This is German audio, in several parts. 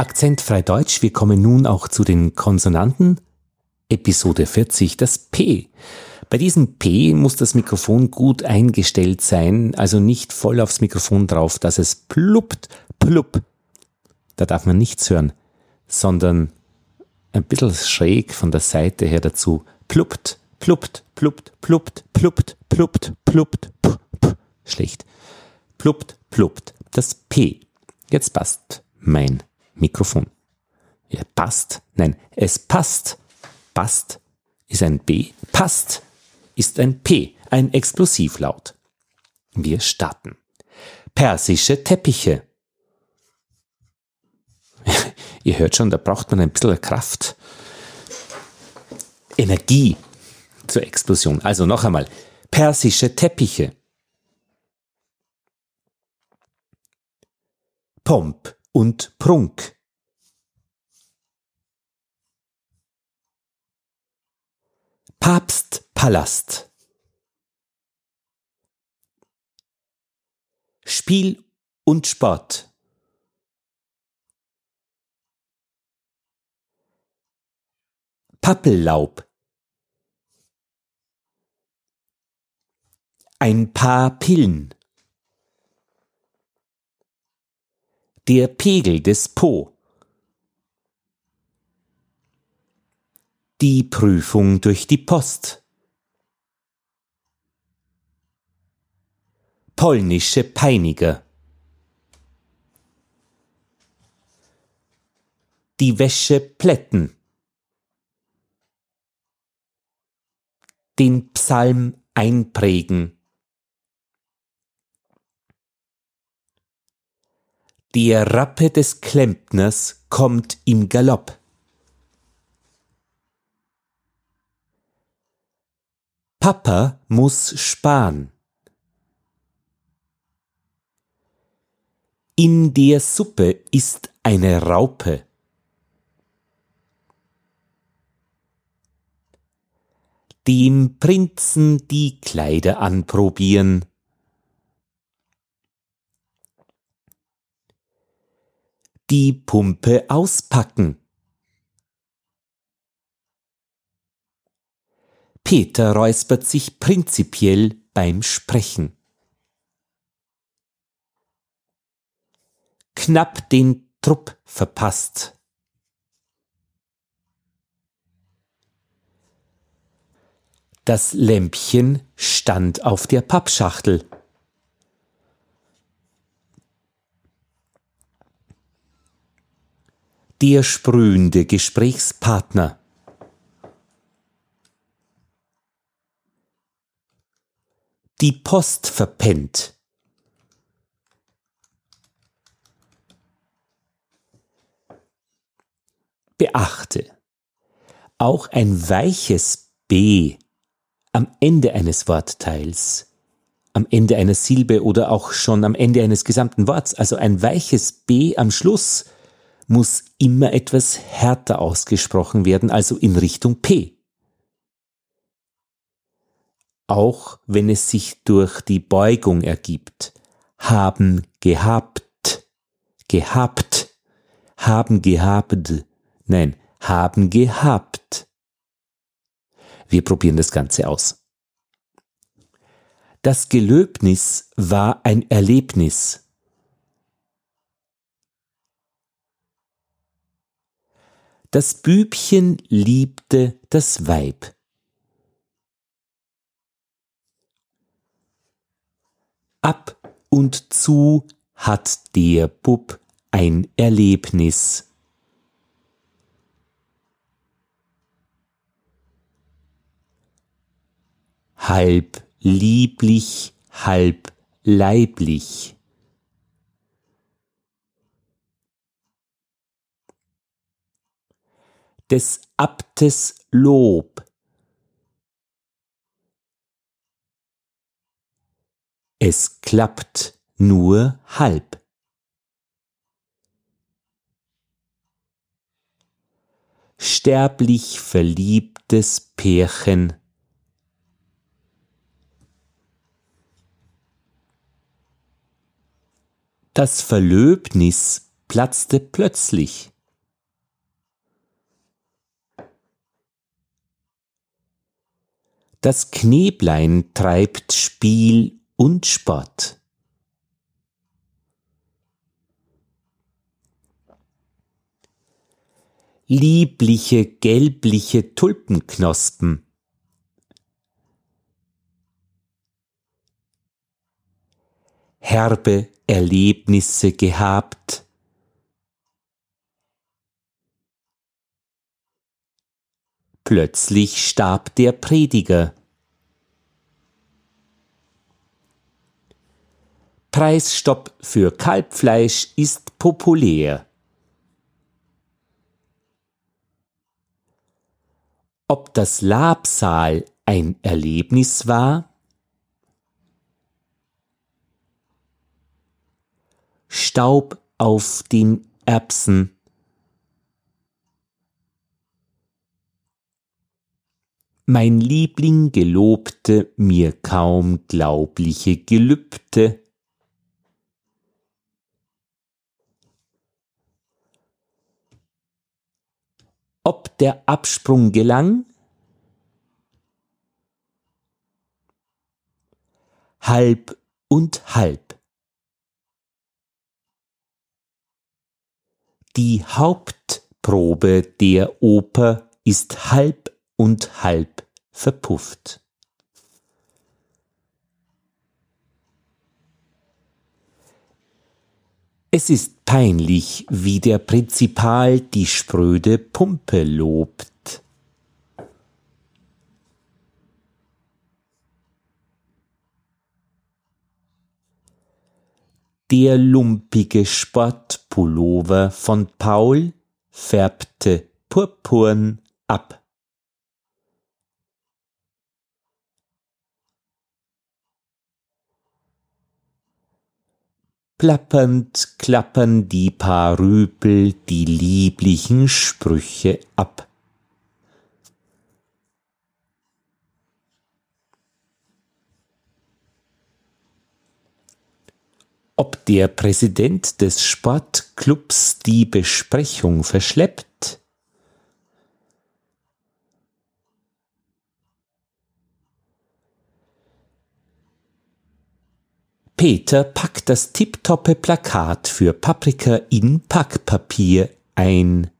Akzentfrei Deutsch, wir kommen nun auch zu den Konsonanten. Episode 40, das P. Bei diesem P muss das Mikrofon gut eingestellt sein, also nicht voll aufs Mikrofon drauf, dass es pluppt, plupp. Da darf man nichts hören, sondern ein bisschen schräg von der Seite her dazu. Pluppt, pluppt, pluppt, pluppt, pluppt, pluppt, pluppt, p, schlecht. Pluppt, pluppt, das P. Jetzt passt mein Mikrofon. Ja, passt. Nein, es passt. Passt ist ein B. Passt ist ein P, ein Explosivlaut. Wir starten. Persische Teppiche. Ihr hört schon, da braucht man ein bisschen Kraft. Energie zur Explosion. Also noch einmal. Persische Teppiche. Pomp und Prunk. Papstpalast. Spiel und Sport. Pappellaub. Ein paar Pillen. Der Pegel des Po. Die Prüfung durch die Post. Polnische Peiniger. Die Wäsche plätten. Den Psalm einprägen. Der Rappe des Klempners kommt im Galopp. Papa muss sparen. In der Suppe ist eine Raupe. Dem Prinzen die Kleider anprobieren. Die Pumpe auspacken. Peter räuspert sich prinzipiell beim Sprechen. Knapp den Trupp verpasst. Das Lämpchen stand auf der Pappschachtel. Der sprühende Gesprächspartner. Die Post verpennt. Beachte, auch ein weiches B am Ende eines Wortteils, am Ende einer Silbe oder auch schon am Ende eines gesamten Worts, also ein weiches B am Schluss, muss immer etwas härter ausgesprochen werden, also in Richtung P. Auch wenn es sich durch die Beugung ergibt. Haben gehabt, gehabt, haben gehabt, nein, haben gehabt. Wir probieren das Ganze aus. Das Gelöbnis war ein Erlebnis. Das Bübchen liebte das Weib. Ab und zu hat der Bub ein Erlebnis. Halb lieblich, halb leiblich. Des Abtes Lob. Es klappt nur halb. Sterblich verliebtes Pärchen. Das Verlöbnis platzte plötzlich. Das Kneblein treibt Spiel und Spott. Liebliche gelbliche Tulpenknospen. Herbe Erlebnisse gehabt. Plötzlich starb der Prediger. Preisstopp für Kalbfleisch ist populär. Ob das Labsal ein Erlebnis war? Staub auf den Erbsen. Mein Liebling gelobte mir kaum glaubliche Gelübde. Ob der Absprung gelang? Halb und halb. Die Hauptprobe der Oper ist halb und halb verpufft. Es ist peinlich, wie der Prinzipal die spröde Pumpe lobt. Der lumpige Sportpullover von Paul färbte purpurn ab. Plappernd klappern die paar Rüpel die lieblichen Sprüche ab. Ob der Präsident des Sportclubs die Besprechung verschleppt, Peter packt das tipptoppe Plakat für Paprika in Packpapier ein.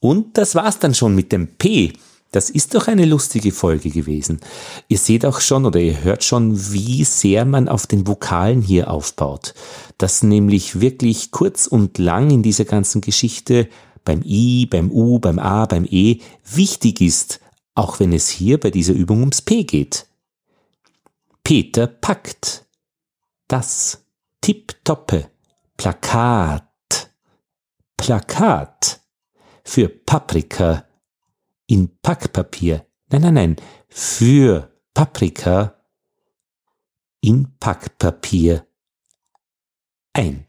Und das war's dann schon mit dem P. Das ist doch eine lustige Folge gewesen. Ihr seht auch schon oder ihr hört schon, wie sehr man auf den Vokalen hier aufbaut. Dass nämlich wirklich kurz und lang in dieser ganzen Geschichte beim I, beim U, beim A, beim E wichtig ist, auch wenn es hier bei dieser Übung ums P geht. Peter packt das tipptoppe Plakat, Plakat für Paprika in Packpapier. Nein, nein, nein, für Paprika in Packpapier ein.